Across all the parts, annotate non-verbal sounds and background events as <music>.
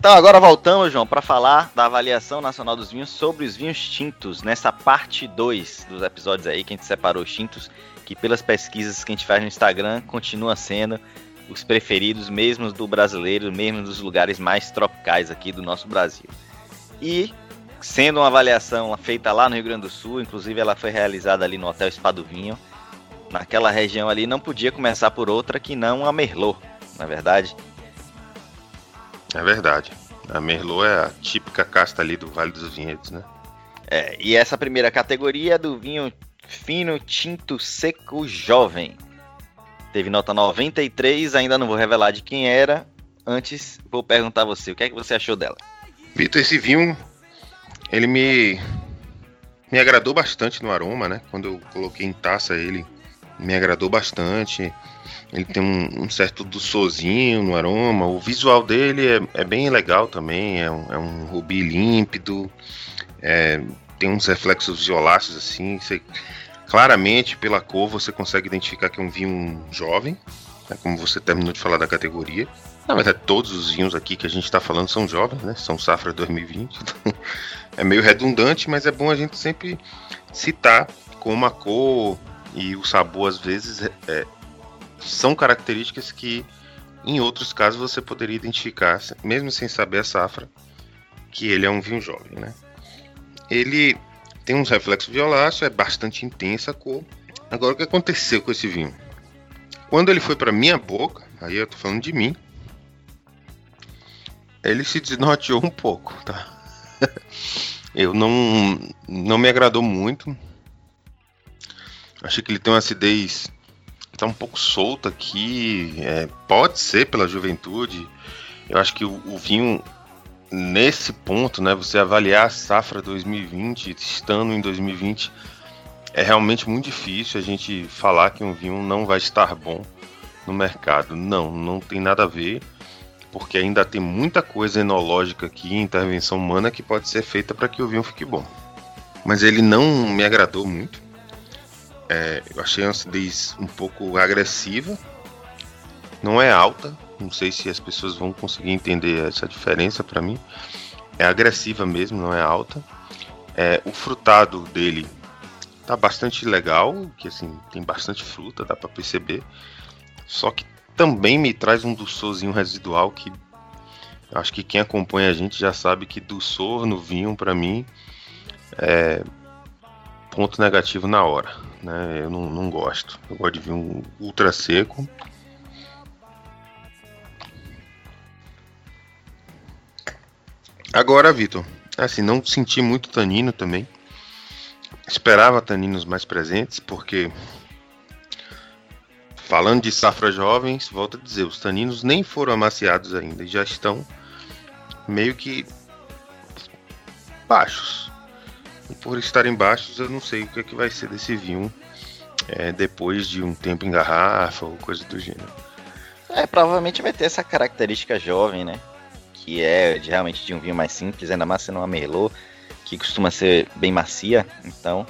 Então agora voltamos, João, para falar da avaliação nacional dos vinhos sobre os vinhos tintos, nessa parte 2 dos episódios aí que a gente separou os tintos, que pelas pesquisas que a gente faz no Instagram, continua sendo os preferidos mesmo do brasileiro, mesmo dos lugares mais tropicais aqui do nosso Brasil. E sendo uma avaliação feita lá no Rio Grande do Sul, inclusive ela foi realizada ali no Hotel Espadovinho, naquela região ali não podia começar por outra que não a Merlot, na é verdade. É verdade. A Merlot é a típica casta ali do Vale dos Vinhedos, né? É, e essa primeira categoria é do vinho fino tinto seco jovem. Teve nota 93, ainda não vou revelar de quem era. Antes, vou perguntar a você, o que é que você achou dela? Vitor, esse vinho, ele me me agradou bastante no aroma, né? Quando eu coloquei em taça ele, me agradou bastante. Ele tem um, um certo doçozinho no aroma. O visual dele é, é bem legal também. É um, é um rubi límpido. É, tem uns reflexos violáceos assim. Você, claramente, pela cor, você consegue identificar que é um vinho jovem. Né, como você terminou de falar da categoria. Na verdade, todos os vinhos aqui que a gente está falando são jovens, né? São safra 2020. Então <laughs> é meio redundante, mas é bom a gente sempre citar como a cor e o sabor, às vezes, é, são características que em outros casos você poderia identificar, mesmo sem saber a safra, que ele é um vinho jovem, né? Ele tem uns reflexos violáceos, é bastante intensa a cor. Agora o que aconteceu com esse vinho? Quando ele foi para minha boca, aí eu tô falando de mim, ele se desnorteou um pouco, tá? <laughs> eu não não me agradou muito. Achei que ele tem uma acidez tá um pouco solto aqui. É, pode ser pela juventude. Eu acho que o, o, vinho, nesse ponto, né, você avaliar a safra 2020, estando em 2020, é realmente muito difícil a gente falar que um vinho não vai estar bom no mercado. Não, não tem nada a ver, porque ainda tem muita coisa enológica aqui, intervenção humana, que pode ser feita para que o vinho fique bom. Mas ele não me agradou muito. É, eu achei a acidez um pouco agressiva. Não é alta. Não sei se as pessoas vão conseguir entender essa diferença para mim. É agressiva mesmo, não é alta. É, o frutado dele tá bastante legal, que assim tem bastante fruta, dá para perceber. Só que também me traz um doçorzinho residual que acho que quem acompanha a gente já sabe que doçor no vinho para mim é ponto negativo na hora. Né? Eu não, não gosto. Eu gosto de vinho ultra seco. Agora, Vitor, assim, não senti muito tanino também. Esperava taninos mais presentes, porque falando de safra jovens, volto a dizer, os taninos nem foram amaciados ainda, já estão meio que baixos por estarem baixos, eu não sei o que, é que vai ser desse vinho é, depois de um tempo em garrafa ou coisa do gênero. É, provavelmente vai ter essa característica jovem, né? Que é de, realmente de um vinho mais simples, ainda mais sendo uma Merlot, que costuma ser bem macia. Então,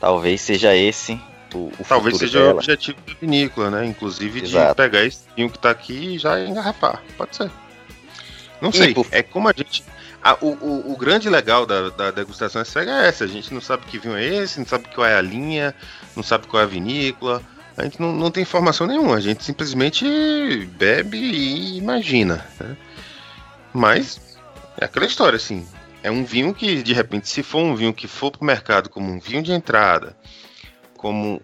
talvez seja esse o, o Talvez seja dela. o objetivo da vinícola, né? Inclusive Exato. de pegar esse vinho que tá aqui e já engarrafar. Pode ser. Não e sei. Por... É como a gente o, o, o, grande legal da, da degustação cega é essa. A gente não sabe que vinho é esse, não sabe qual é a linha, não sabe qual é a vinícola. A gente não, não tem informação nenhuma. A gente simplesmente bebe e imagina. Né? Mas é aquela história, assim. É um vinho que, de repente, se for um vinho que for para o mercado como um vinho de entrada, como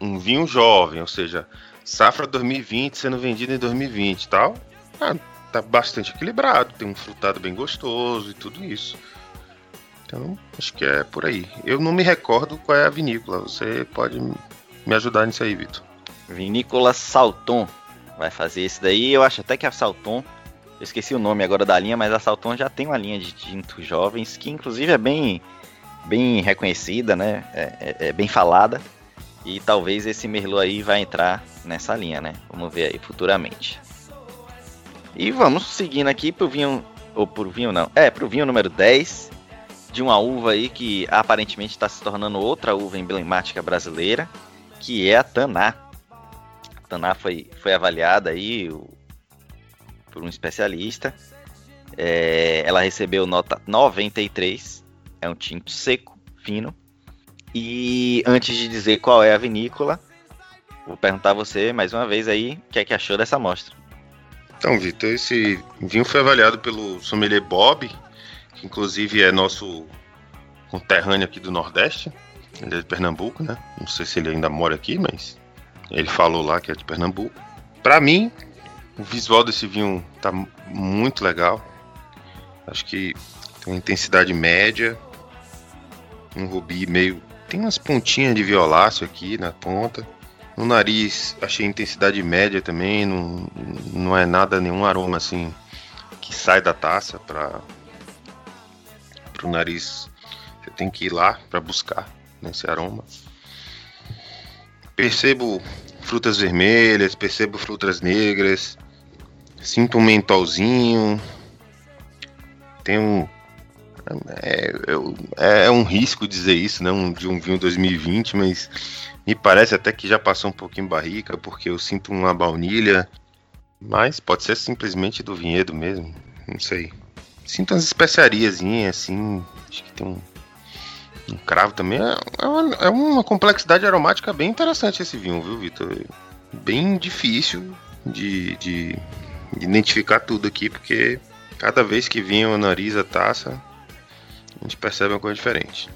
um vinho jovem, ou seja, safra 2020 sendo vendido em 2020 e tal, ah, tá bastante equilibrado, tem um frutado bem gostoso e tudo isso. Então, acho que é por aí. Eu não me recordo qual é a vinícola. Você pode me ajudar nisso aí, Vitor. Vinícola Salton vai fazer esse daí. Eu acho até que a Salton, eu esqueci o nome agora da linha, mas a Salton já tem uma linha de tintos jovens que, inclusive, é bem, bem reconhecida, né? É, é, é bem falada. E talvez esse Merlot aí vai entrar nessa linha, né? Vamos ver aí futuramente. E vamos seguindo aqui pro vinho. Ou pro vinho não. É, pro vinho número 10. De uma uva aí que aparentemente está se tornando outra uva emblemática brasileira. Que é a Taná. A Taná foi, foi avaliada aí o, por um especialista. É, ela recebeu nota 93. É um tinto seco, fino. E antes de dizer qual é a vinícola, vou perguntar a você mais uma vez aí o que é que achou dessa amostra. Então, Vitor, esse vinho foi avaliado pelo sommelier Bob, que inclusive é nosso conterrâneo aqui do Nordeste. Ele é de Pernambuco, né? Não sei se ele ainda mora aqui, mas ele falou lá que é de Pernambuco. Para mim, o visual desse vinho tá muito legal. Acho que tem uma intensidade média, um rubi meio. Tem umas pontinhas de violáceo aqui na ponta. No nariz, achei intensidade média também. Não, não é nada, nenhum aroma assim que sai da taça para o nariz. Você tem que ir lá para buscar nesse aroma. Percebo frutas vermelhas, percebo frutas negras, sinto um mentolzinho, tem um. É, é, é, um risco dizer isso, né? Um, de um vinho 2020, mas me parece até que já passou um pouquinho barrica, porque eu sinto uma baunilha. Mas pode ser simplesmente do vinhedo mesmo, não sei. Sinto umas especiariazinhas assim, acho que tem um, um cravo também. É, é, uma, é uma complexidade aromática bem interessante esse vinho, viu, Vitor? Bem difícil de, de identificar tudo aqui, porque Cada vez que vinha o nariz a taça, a gente percebe uma coisa diferente.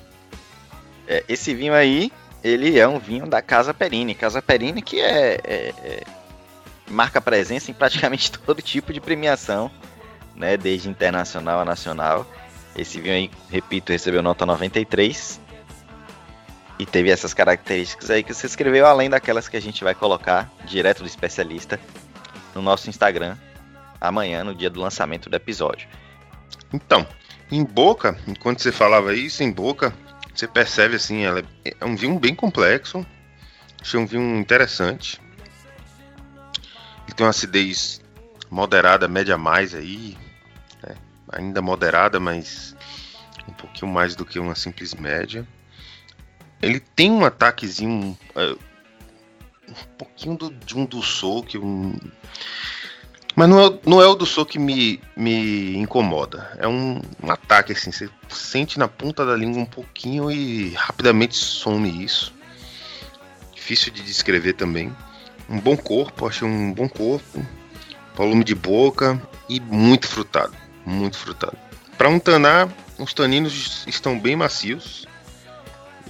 É, esse vinho aí, ele é um vinho da Casa Perini. Casa Perini que é, é, é marca presença em praticamente <laughs> todo tipo de premiação, né, desde internacional a nacional. Esse vinho aí, repito, recebeu nota 93 e teve essas características aí que você escreveu, além daquelas que a gente vai colocar direto do especialista no nosso Instagram, amanhã, no dia do lançamento do episódio. Então, em boca, enquanto você falava isso, em boca, você percebe assim, ela é um vinho bem complexo. Achei um vinho interessante. Ele tem uma acidez moderada, média mais aí. Né? Ainda moderada, mas um pouquinho mais do que uma simples média. Ele tem um ataquezinho. Uh, um pouquinho do, de um do que um, mas não é, não é o do Sou que me, me incomoda. É um, um, ataque assim. Você sente na ponta da língua um pouquinho e rapidamente some isso. Difícil de descrever também. Um bom corpo, achei um bom corpo. Volume de boca e muito frutado. Muito frutado. Para um tanar, os taninos estão bem macios.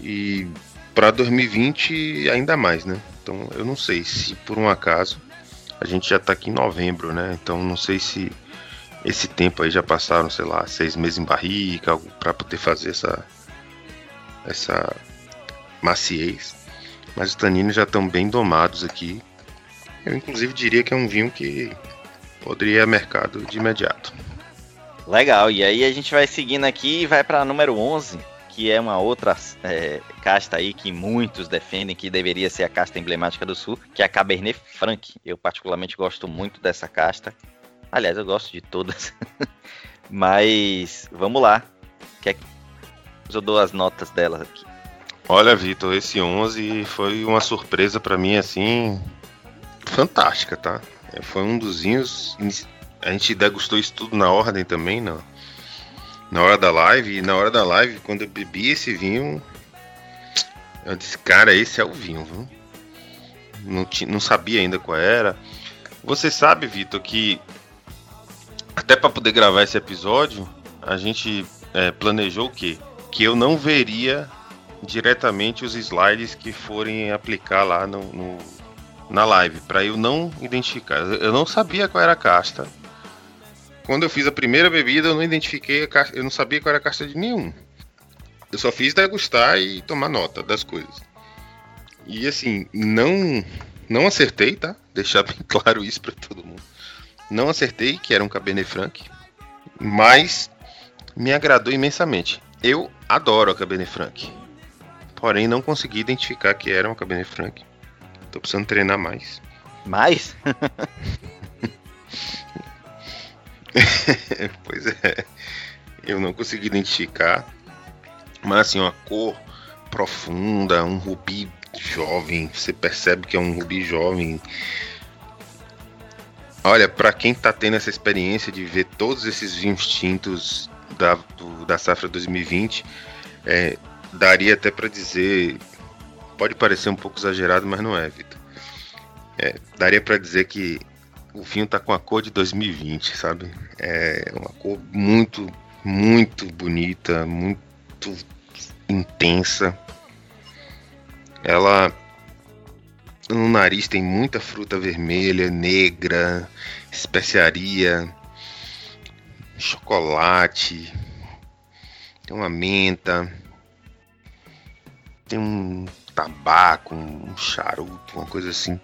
E para 2020 ainda mais, né? Então eu não sei se por um acaso a gente já tá aqui em novembro, né? Então não sei se esse tempo aí já passaram, sei lá, seis meses em barrica para poder fazer essa essa maciez. Mas os taninos já estão bem domados aqui. Eu inclusive diria que é um vinho que poderia ir a mercado de imediato. Legal, e aí a gente vai seguindo aqui e vai para número 11, que é uma outra é, casta aí que muitos defendem que deveria ser a casta emblemática do Sul, que é a Cabernet Franc. Eu particularmente gosto muito dessa casta. Aliás, eu gosto de todas. <laughs> Mas vamos lá. Que é... Eu dou as notas delas aqui. Olha, Vitor, esse 11 foi uma surpresa para mim assim fantástica, tá? Foi um dos vinhos. A gente degustou isso tudo na ordem também, não? Na hora da live. E na hora da live, quando eu bebi esse vinho, eu disse, cara, esse é o vinho, viu? Não, não sabia ainda qual era. Você sabe, Vitor, que até para poder gravar esse episódio, a gente é, planejou o quê? Que eu não veria diretamente os slides que forem aplicar lá no, no na live, para eu não identificar. Eu não sabia qual era a casta. Quando eu fiz a primeira bebida, eu não identifiquei caixa, eu não sabia qual era a caixa de nenhum. Eu só fiz degustar e tomar nota das coisas. E assim, não não acertei, tá? <laughs> Deixar bem claro isso para todo mundo. Não acertei que era um Cabernet Franc, mas me agradou imensamente. Eu adoro a Cabernet Franc. Porém, não consegui identificar que era uma Cabernet Franc. Tô precisando treinar mais. Mais? <laughs> <laughs> pois é. Eu não consegui identificar. Mas assim, uma cor profunda, um rubi jovem. Você percebe que é um rubi jovem. Olha, para quem tá tendo essa experiência de ver todos esses vinhos tintos da, do, da safra 2020, é, daria até para dizer, pode parecer um pouco exagerado, mas não é, Vitor. É, daria para dizer que o vinho tá com a cor de 2020, sabe? É uma cor muito, muito bonita, muito intensa. Ela no nariz tem muita fruta vermelha, negra, especiaria, chocolate, tem uma menta, tem um tabaco, um charuto, uma coisa assim.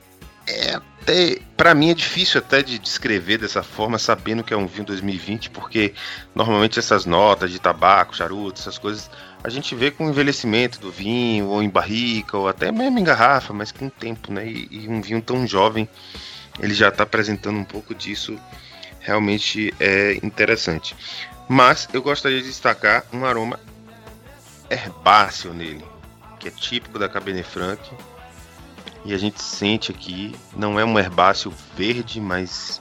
É até, para mim é difícil até de descrever dessa forma, sabendo que é um vinho 2020, porque normalmente essas notas de tabaco, charuto, essas coisas, a gente vê com o envelhecimento do vinho, ou em barrica, ou até mesmo em garrafa, mas com o tempo, né? E, e um vinho tão jovem, ele já está apresentando um pouco disso, realmente é interessante. Mas eu gostaria de destacar um aroma herbáceo nele, que é típico da Cabernet Franc. E a gente sente aqui, não é um herbáceo verde, mas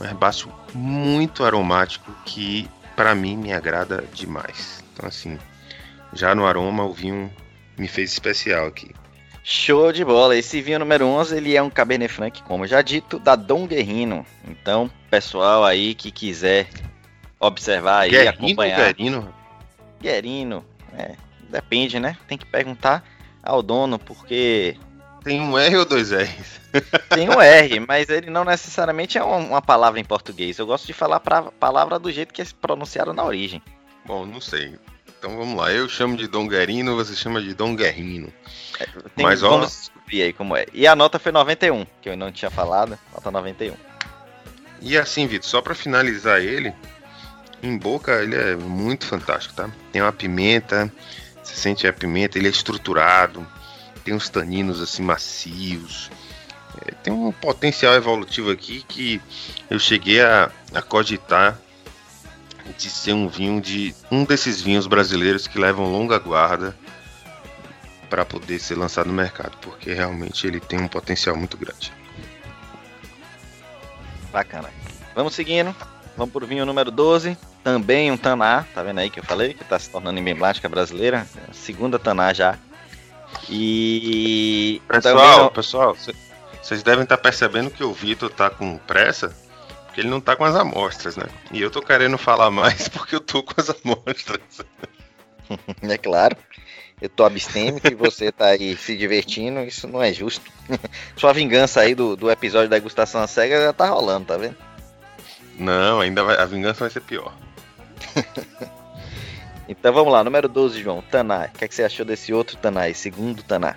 um herbáceo muito aromático que para mim me agrada demais. Então assim, já no aroma o vinho me fez especial aqui. Show de bola. Esse vinho número 11, ele é um Cabernet Franc, como já dito, da Dom Guerrino. Então, pessoal aí que quiser observar Guerrino, acompanhar. Guerrino? Guerrino, é, depende, né? Tem que perguntar ao dono, porque... Tem um R ou dois R's? Tem um R, mas ele não necessariamente é uma palavra em português. Eu gosto de falar a palavra do jeito que é pronunciado na origem. Bom, não sei. Então vamos lá, eu chamo de Dom Guerrino, você chama de Dom Guerrino. É, tem, Mas ó, vamos descobrir aí como é. E a nota foi 91, que eu não tinha falado, nota 91. E assim, Vitor, só para finalizar ele, em boca ele é muito fantástico, tá? Tem uma pimenta, você sente a pimenta, ele é estruturado, tem uns taninos assim macios. É, tem um potencial evolutivo aqui que eu cheguei a, a cogitar de ser um vinho de um desses vinhos brasileiros que levam longa guarda para poder ser lançado no mercado, porque realmente ele tem um potencial muito grande. Bacana. Vamos seguindo. Vamos pro vinho número 12. Também um Taná, tá vendo aí que eu falei? Que está se tornando emblemática brasileira. Segunda Taná já. E. Pessoal, não... pessoal, vocês devem estar tá percebendo que o Vitor tá com pressa porque ele não tá com as amostras, né? E eu tô querendo falar mais <laughs> porque eu tô com as amostras. <laughs> é claro. Eu tô abstêmico e você tá aí se divertindo, isso não é justo. <laughs> Sua vingança aí do, do episódio da degustação cega já tá rolando, tá vendo? Não, ainda vai, a vingança vai ser pior. Então vamos lá, número 12, João, Taná. O que, é que você achou desse outro Taná, segundo Taná?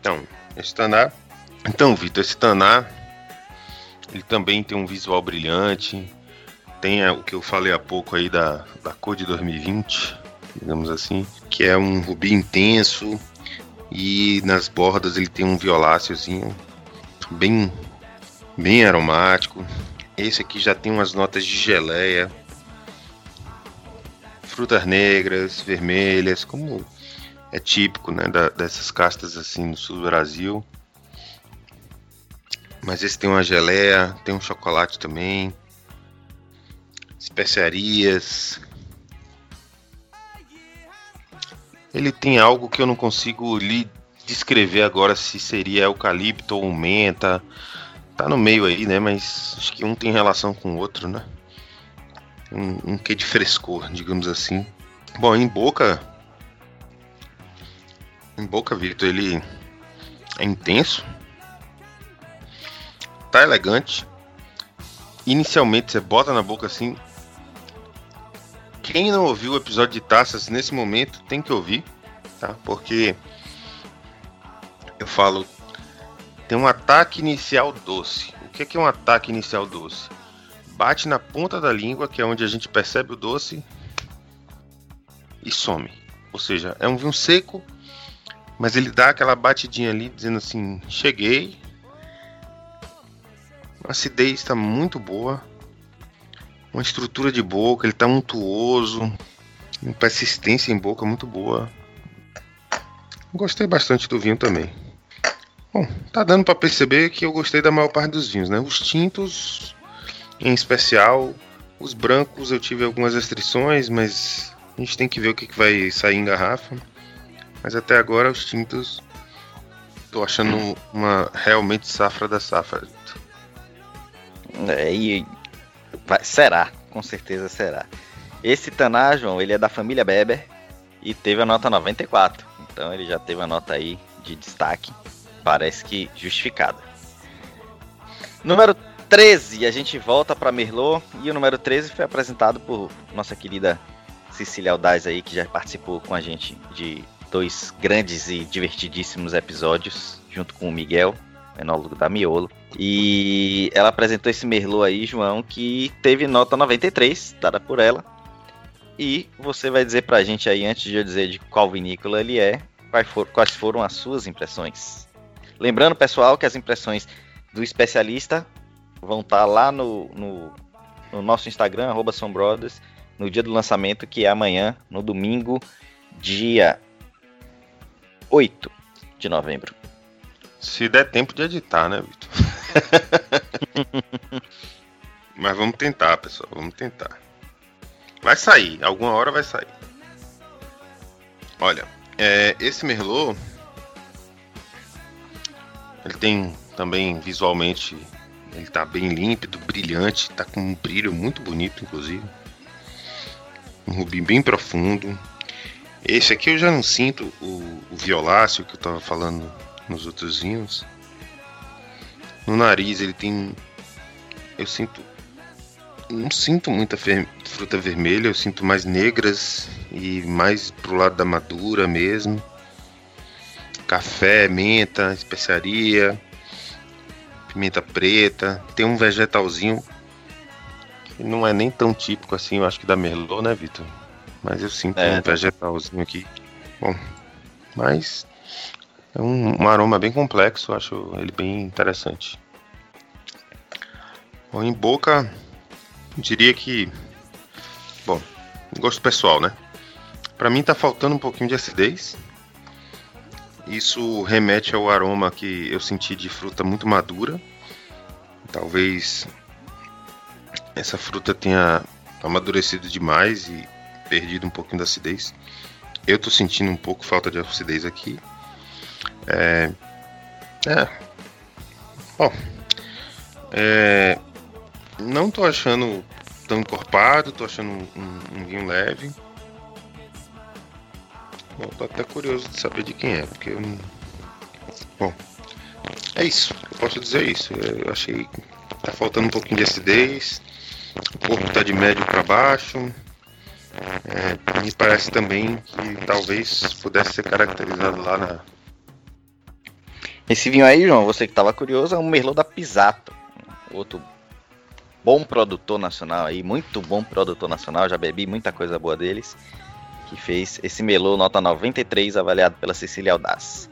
Então, esse Taná. Então, Vitor, esse Taná ele também tem um visual brilhante. Tem o que eu falei há pouco aí da, da cor de 2020, digamos assim, que é um rubi intenso e nas bordas ele tem um violáceozinho bem bem aromático. Esse aqui já tem umas notas de geleia, frutas negras, vermelhas, como é típico né, da, dessas castas assim no sul do Brasil. Mas esse tem uma geleia, tem um chocolate também. Especiarias. Ele tem algo que eu não consigo lhe descrever agora se seria eucalipto ou menta. Tá no meio aí, né? Mas acho que um tem relação com o outro, né? Um, um quê de frescor, digamos assim. Bom, em boca. Em boca, Victor, ele é intenso tá elegante. Inicialmente você bota na boca assim. Quem não ouviu o episódio de taças nesse momento tem que ouvir, tá? Porque eu falo tem um ataque inicial doce. O que é, que é um ataque inicial doce? Bate na ponta da língua, que é onde a gente percebe o doce, e some. Ou seja, é um vinho seco, mas ele dá aquela batidinha ali, dizendo assim: cheguei, a acidez está muito boa. Uma estrutura de boca, ele está untuoso. Uma persistência em boca muito boa. Gostei bastante do vinho também. Bom, tá dando para perceber que eu gostei da maior parte dos vinhos, né? Os tintos, em especial, os brancos eu tive algumas restrições, mas a gente tem que ver o que, que vai sair em garrafa. Mas até agora os tintos tô achando uma realmente safra da safra. É, e vai, será, com certeza será. Esse Taná, ele é da família Beber e teve a nota 94. Então ele já teve a nota aí de destaque parece que justificada. Número 13, a gente volta para Merlot e o número 13 foi apresentado por nossa querida Cecília Aldaz aí, que já participou com a gente de dois grandes e divertidíssimos episódios, junto com o Miguel, enólogo da Miolo. E ela apresentou esse Merlot aí, João, que teve nota 93, dada por ela. E você vai dizer pra gente aí, antes de eu dizer de qual vinícola ele é, quais foram as suas impressões. Lembrando, pessoal, que as impressões do especialista vão estar tá lá no, no, no nosso Instagram, arroba Brothers, no dia do lançamento, que é amanhã, no domingo, dia 8 de novembro. Se der tempo de editar, né, Vitor? <laughs> Mas vamos tentar, pessoal, vamos tentar. Vai sair, alguma hora vai sair. Olha, é, esse Merlot ele tem também visualmente, ele tá bem límpido, brilhante, tá com um brilho muito bonito, inclusive. Um rubi bem profundo. Esse aqui eu já não sinto o, o violáceo que eu tava falando nos outros vinhos. No nariz ele tem. Eu sinto. Não sinto muita fruta vermelha, eu sinto mais negras e mais pro lado da madura mesmo café, menta, especiaria, pimenta preta. Tem um vegetalzinho que não é nem tão típico assim, eu acho que da Merlot, né, Vitor? Mas eu sinto é, um vegetalzinho aqui. Bom, mas é um, um, aroma bem complexo, eu acho ele bem interessante. Bom, em boca, diria que. Bom, gosto pessoal, né? Para mim tá faltando um pouquinho de acidez. Isso remete ao aroma que eu senti de fruta muito madura. Talvez essa fruta tenha amadurecido demais e perdido um pouquinho da acidez. Eu tô sentindo um pouco falta de acidez aqui. É. É. Bom. É, não tô achando tão encorpado, tô achando um, um vinho leve. Bom, tô até curioso de saber de quem é, porque. Bom, é isso. Eu posso dizer isso. Eu achei que tá faltando um pouquinho de acidez. O corpo tá de médio para baixo. É, me parece também que talvez pudesse ser caracterizado lá na. Esse vinho aí, João, você que tava curioso, é um Merlot da Pisato. Outro bom produtor nacional aí, muito bom produtor nacional. Já bebi muita coisa boa deles que fez esse melô nota 93, avaliado pela Cecília Aldaz.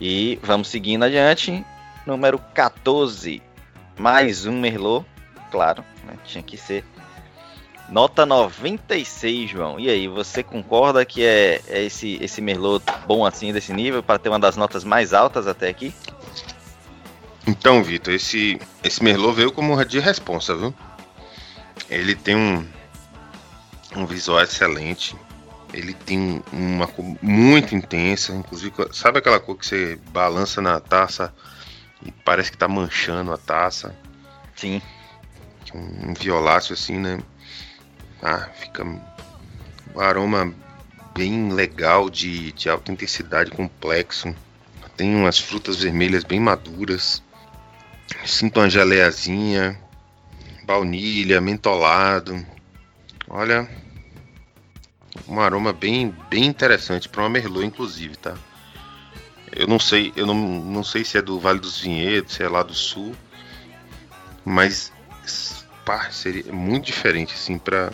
E vamos seguindo adiante, número 14, mais um Merlot, claro, né, tinha que ser. Nota 96, João. E aí, você concorda que é, é esse, esse Merlot bom assim, desse nível, para ter uma das notas mais altas até aqui? Então, Vitor, esse, esse Merlot veio como de responsa, viu? Ele tem um, um visual excelente, ele tem uma cor muito intensa, inclusive, sabe aquela cor que você balança na taça e parece que tá manchando a taça? Sim. Um violáceo assim, né? Ah, fica um aroma bem legal de, de alta intensidade, complexo. Tem umas frutas vermelhas bem maduras. Sinto uma geleiazinha, baunilha, mentolado. Olha, um aroma bem, bem interessante para uma merlot, inclusive, tá? Eu não sei, eu não, não sei se é do Vale dos Vinhedos, se é lá do Sul, mas pá, seria muito diferente assim para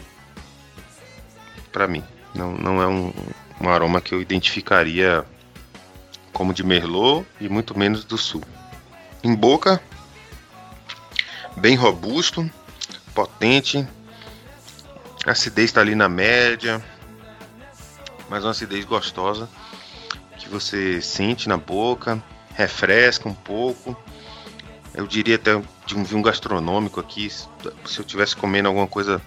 para mim. Não, não é um, um aroma que eu identificaria como de merlot e muito menos do Sul. Em boca, bem robusto, potente, a acidez está ali na média, mas uma acidez gostosa que você sente na boca, refresca um pouco. Eu diria até de um vinho gastronômico aqui. Se eu tivesse comendo alguma coisa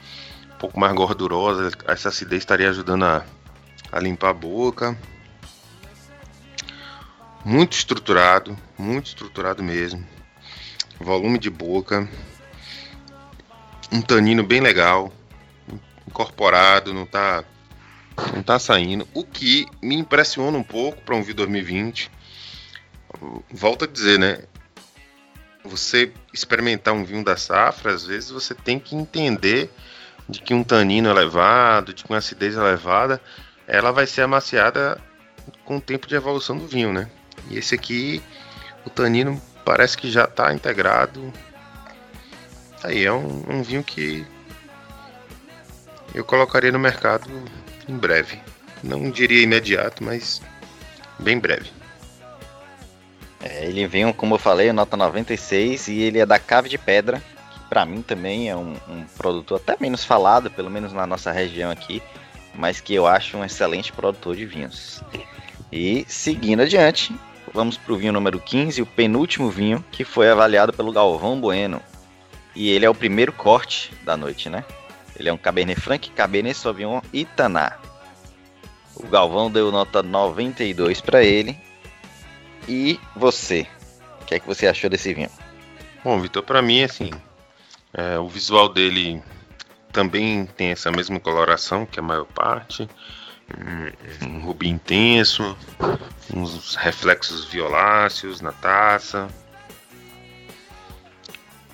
um pouco mais gordurosa, essa acidez estaria ajudando a, a limpar a boca. Muito estruturado, muito estruturado mesmo. Volume de boca. Um tanino bem legal. Incorporado, não tá não tá saindo. O que me impressiona um pouco para um vinho 2020. Volto a dizer, né? Você experimentar um vinho da safra, às vezes você tem que entender de que um tanino elevado, de que uma acidez elevada, ela vai ser amaciada com o tempo de evolução do vinho, né? E esse aqui, o tanino parece que já está integrado. Aí é um, um vinho que eu colocaria no mercado em breve. Não diria imediato, mas bem breve. É, ele vem, como eu falei, nota 96 e ele é da Cave de Pedra, que para mim também é um, um produtor até menos falado, pelo menos na nossa região aqui, mas que eu acho um excelente produtor de vinhos. E seguindo adiante, vamos para o vinho número 15, o penúltimo vinho, que foi avaliado pelo Galvão Bueno. E ele é o primeiro corte da noite, né? Ele é um Cabernet Franc, Cabernet Sauvignon e Taná. O Galvão deu nota 92 para ele. E você? O que é que você achou desse vinho? Bom, Vitor, para mim, assim, é, o visual dele também tem essa mesma coloração que a maior parte. Um, um rubi intenso, uns reflexos violáceos na taça.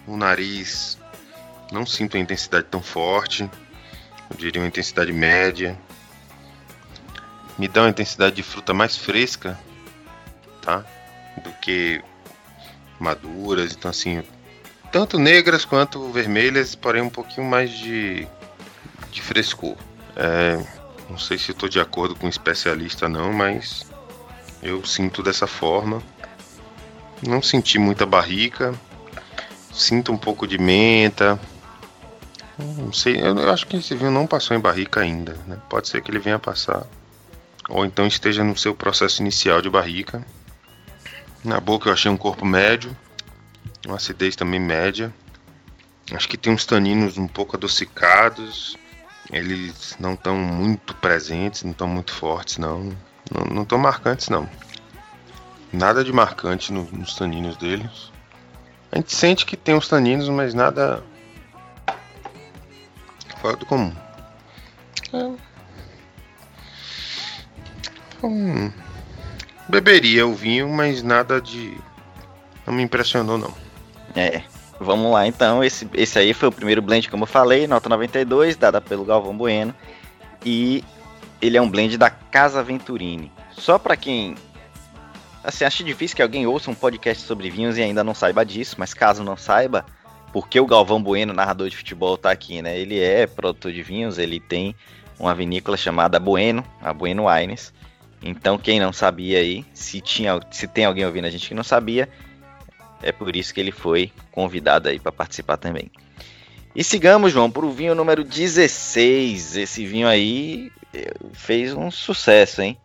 O nariz não sinto a intensidade tão forte. Eu diria uma intensidade média. Me dá uma intensidade de fruta mais fresca, tá? Do que maduras. Então, assim, tanto negras quanto vermelhas, porém um pouquinho mais de, de frescor. É, não sei se estou de acordo com o especialista não, mas eu sinto dessa forma. Não senti muita barrica, sinto um pouco de menta, não sei, eu acho que esse vinho não passou em barrica ainda, né? Pode ser que ele venha passar. Ou então esteja no seu processo inicial de barrica. Na boca eu achei um corpo médio, uma acidez também média. Acho que tem uns taninos um pouco adocicados. Eles não estão muito presentes, não estão muito fortes, não. Não estão marcantes, não. Nada de marcante no, nos taninos deles. A gente sente que tem uns taninos, mas nada fora do comum. É. Hum, beberia o vinho, mas nada de. Não me impressionou, não. É. Vamos lá então. Esse, esse aí foi o primeiro blend, como eu falei, nota 92, dada pelo Galvão Bueno. E ele é um blend da Casa Venturini. Só para quem. Assim, acho difícil que alguém ouça um podcast sobre vinhos e ainda não saiba disso, mas caso não saiba, porque o Galvão Bueno, narrador de futebol, tá aqui, né? Ele é produtor de vinhos, ele tem uma vinícola chamada Bueno, a Bueno Wines. Então, quem não sabia aí, se, tinha, se tem alguém ouvindo a gente que não sabia, é por isso que ele foi convidado aí para participar também. E sigamos, João, para o vinho número 16. Esse vinho aí eh, fez um sucesso, hein?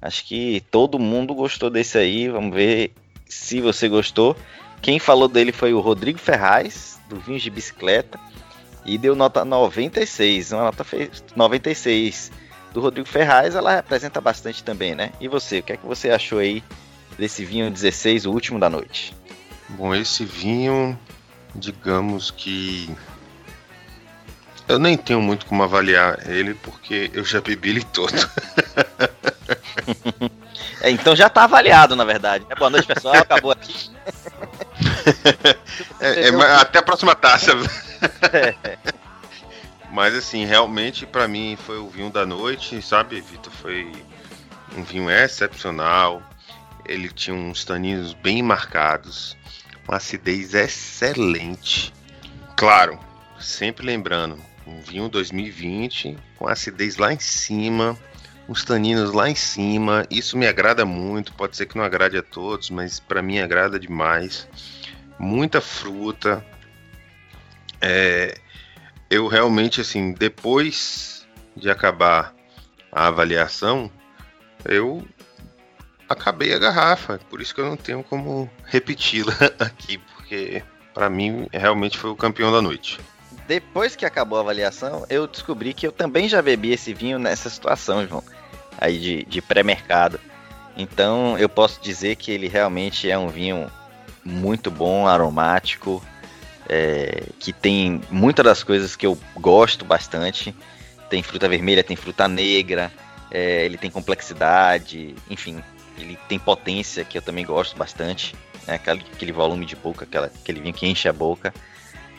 Acho que todo mundo gostou desse aí. Vamos ver se você gostou. Quem falou dele foi o Rodrigo Ferraz, do Vinhos de Bicicleta, e deu nota 96. Uma nota 96 do Rodrigo Ferraz, ela representa bastante também, né? E você, o que é que você achou aí desse vinho 16, o último da noite? Bom, esse vinho, digamos que eu nem tenho muito como avaliar ele porque eu já bebi ele todo. <laughs> é, então já está avaliado, na verdade. É, boa noite, pessoal. Acabou aqui. <laughs> é, é, até a próxima taça. Mas assim, realmente para mim foi o vinho da noite, sabe, Vitor? Foi um vinho excepcional. Ele tinha uns taninos bem marcados, uma acidez excelente. Claro, sempre lembrando, um vinho 2020 com acidez lá em cima, uns taninos lá em cima. Isso me agrada muito. Pode ser que não agrade a todos, mas para mim agrada demais. Muita fruta. É, eu realmente assim, depois de acabar a avaliação, eu acabei a garrafa, por isso que eu não tenho como repeti-la <laughs> aqui, porque para mim realmente foi o campeão da noite. Depois que acabou a avaliação, eu descobri que eu também já bebi esse vinho nessa situação, João, aí de, de pré-mercado. Então eu posso dizer que ele realmente é um vinho muito bom, aromático, é, que tem muitas das coisas que eu gosto bastante. Tem fruta vermelha, tem fruta negra, é, ele tem complexidade, enfim, ele tem potência que eu também gosto bastante, né? aquele, aquele volume de boca, aquela, aquele vinho que enche a boca.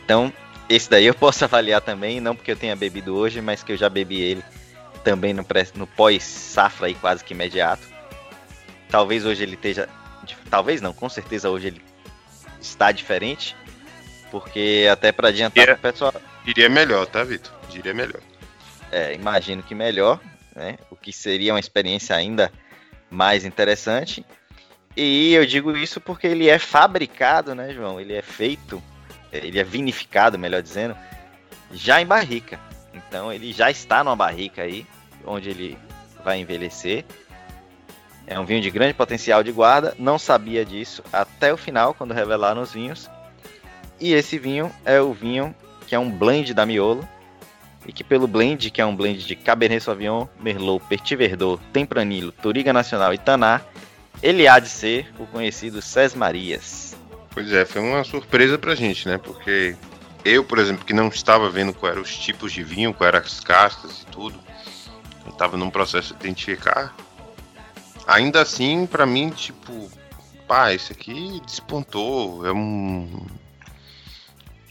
Então, esse daí eu <laughs> posso avaliar também, não porque eu tenha bebido hoje, mas que eu já bebi ele também no, no pós-safra aí quase que imediato. Talvez hoje ele esteja. Talvez não, com certeza hoje ele está diferente. Porque até para adiantar Diria, pessoal. Diria melhor, tá, Vitor? Diria melhor. É, imagino que melhor, né? O que seria uma experiência ainda mais interessante. E eu digo isso porque ele é fabricado, né, João? Ele é feito, ele é vinificado, melhor dizendo, já em barrica. Então ele já está numa barrica aí, onde ele vai envelhecer. É um vinho de grande potencial de guarda. Não sabia disso até o final, quando revelaram os vinhos. E esse vinho é o vinho que é um blend da Miolo. E que pelo blend, que é um blend de Cabernet Sauvignon, Merlot, Petit Verdot, Tempranillo, Turiga Nacional e Taná, ele há de ser o conhecido Cés Marias. Pois é, foi uma surpresa pra gente, né? Porque eu, por exemplo, que não estava vendo quais eram os tipos de vinho, quais eram as castas e tudo, eu estava num processo de identificar. Ainda assim, para mim, tipo, pá, esse aqui despontou, é um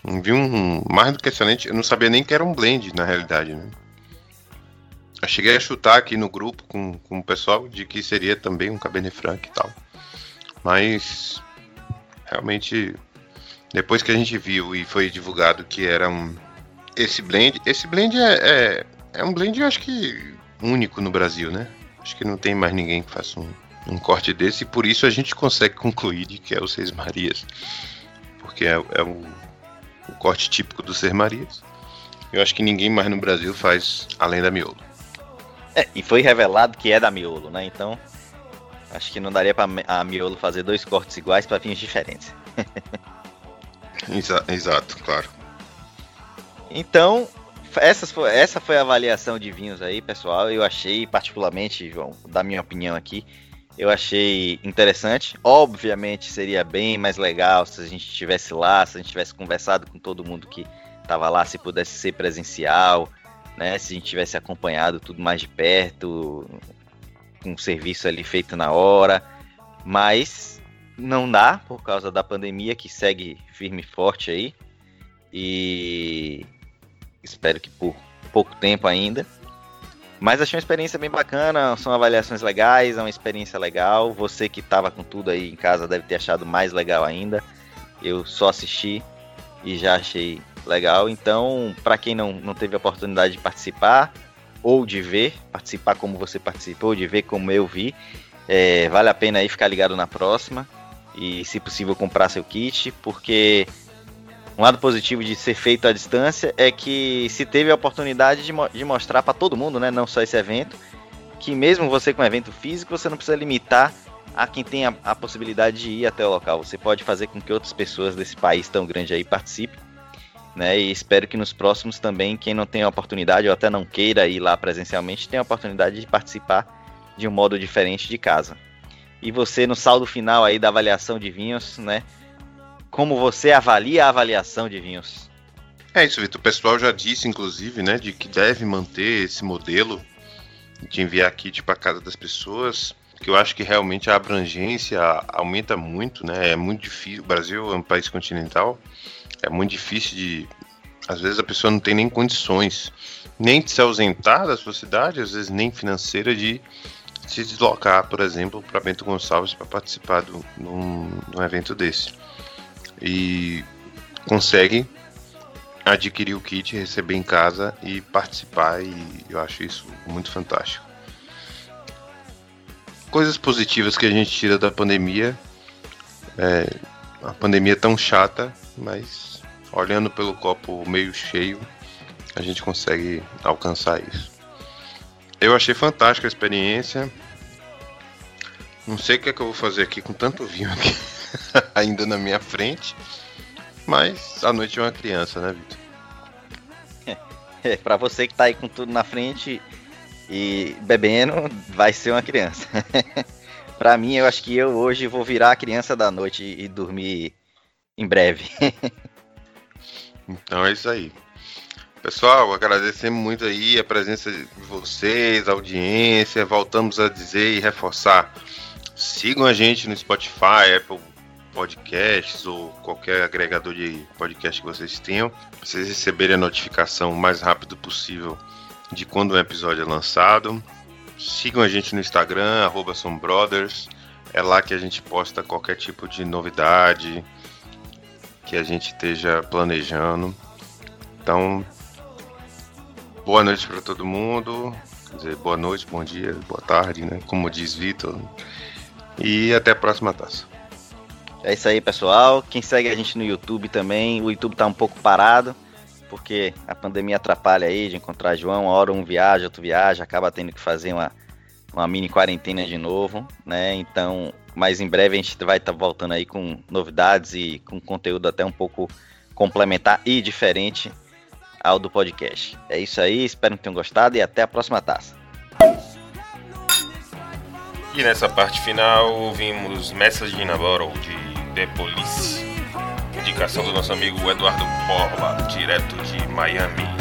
um vinho mais do que excelente. Eu não sabia nem que era um blend, na realidade, né? Eu cheguei a chutar aqui no grupo com, com o pessoal de que seria também um Cabernet Franc e tal. Mas realmente depois que a gente viu e foi divulgado que era um esse blend, esse blend é, é, é um blend eu acho que único no Brasil, né? Acho que não tem mais ninguém que faça um, um corte desse e por isso a gente consegue concluir de que é o Seis Marias, porque é, é o o corte típico do Ser Marias. Eu acho que ninguém mais no Brasil faz além da Miolo. É, e foi revelado que é da Miolo, né? Então, acho que não daria para a Miolo fazer dois cortes iguais para vinhos diferentes. <laughs> Exa exato, claro. Então, essa foi, essa foi a avaliação de vinhos aí, pessoal. Eu achei, particularmente, João, da minha opinião aqui, eu achei interessante. Obviamente seria bem mais legal se a gente estivesse lá, se a gente tivesse conversado com todo mundo que estava lá, se pudesse ser presencial, né? Se a gente tivesse acompanhado tudo mais de perto, com o serviço ali feito na hora. Mas não dá por causa da pandemia que segue firme e forte aí. E espero que por pouco tempo ainda. Mas achei uma experiência bem bacana, são avaliações legais, é uma experiência legal. Você que estava com tudo aí em casa deve ter achado mais legal ainda. Eu só assisti e já achei legal. Então, para quem não, não teve a oportunidade de participar ou de ver, participar como você participou, de ver como eu vi, é, vale a pena aí ficar ligado na próxima e, se possível, comprar seu kit, porque um lado positivo de ser feito à distância é que se teve a oportunidade de, mo de mostrar para todo mundo, né, não só esse evento, que mesmo você com evento físico, você não precisa limitar a quem tem a, a, possibilidade de ir até o local. Você pode fazer com que outras pessoas desse país tão grande aí participem. Né, e espero que nos próximos também, quem não tem a oportunidade ou até não queira ir lá presencialmente, tenha a oportunidade de participar de um modo diferente de casa. E você, no saldo final aí da avaliação de vinhos, né, como você avalia a avaliação de vinhos. É isso, Vitor. O pessoal já disse, inclusive, né, de que deve manter esse modelo de enviar kit para casa das pessoas, que eu acho que realmente a abrangência aumenta muito, né? É muito difícil. O Brasil é um país continental, é muito difícil de. Às vezes a pessoa não tem nem condições, nem de se ausentar da sua cidade, às vezes nem financeira, de se deslocar, por exemplo, para Bento Gonçalves para participar de um evento desse e consegue adquirir o kit, receber em casa e participar e eu acho isso muito fantástico. Coisas positivas que a gente tira da pandemia. É, a pandemia é tão chata, mas olhando pelo copo meio cheio, a gente consegue alcançar isso. Eu achei fantástica a experiência. Não sei o que é que eu vou fazer aqui com tanto vinho aqui <laughs> <laughs> ainda na minha frente. Mas a noite é uma criança, né, Vitor? É, pra você que tá aí com tudo na frente e bebendo, vai ser uma criança. <laughs> pra mim, eu acho que eu hoje vou virar a criança da noite e dormir em breve. <laughs> então é isso aí. Pessoal, agradecemos muito aí a presença de vocês, a audiência. Voltamos a dizer e reforçar. Sigam a gente no Spotify, Apple Podcasts ou qualquer agregador de podcast que vocês tenham. Pra vocês receberem a notificação o mais rápido possível de quando um episódio é lançado. Sigam a gente no Instagram, arroba. É lá que a gente posta qualquer tipo de novidade que a gente esteja planejando. Então, boa noite para todo mundo. Quer dizer, boa noite, bom dia, boa tarde, né? Como diz Vitor. E até a próxima taça. É isso aí, pessoal. Quem segue a gente no YouTube também, o YouTube tá um pouco parado, porque a pandemia atrapalha aí de encontrar João. Uma hora um viaja, outro viaja, acaba tendo que fazer uma, uma mini quarentena de novo, né? Então, mais em breve a gente vai estar tá voltando aí com novidades e com conteúdo até um pouco complementar e diferente ao do podcast. É isso aí, espero que tenham gostado e até a próxima taça. E nessa parte final ouvimos Message in a Bottle de The Police, indicação do nosso amigo Eduardo Borba, direto de Miami.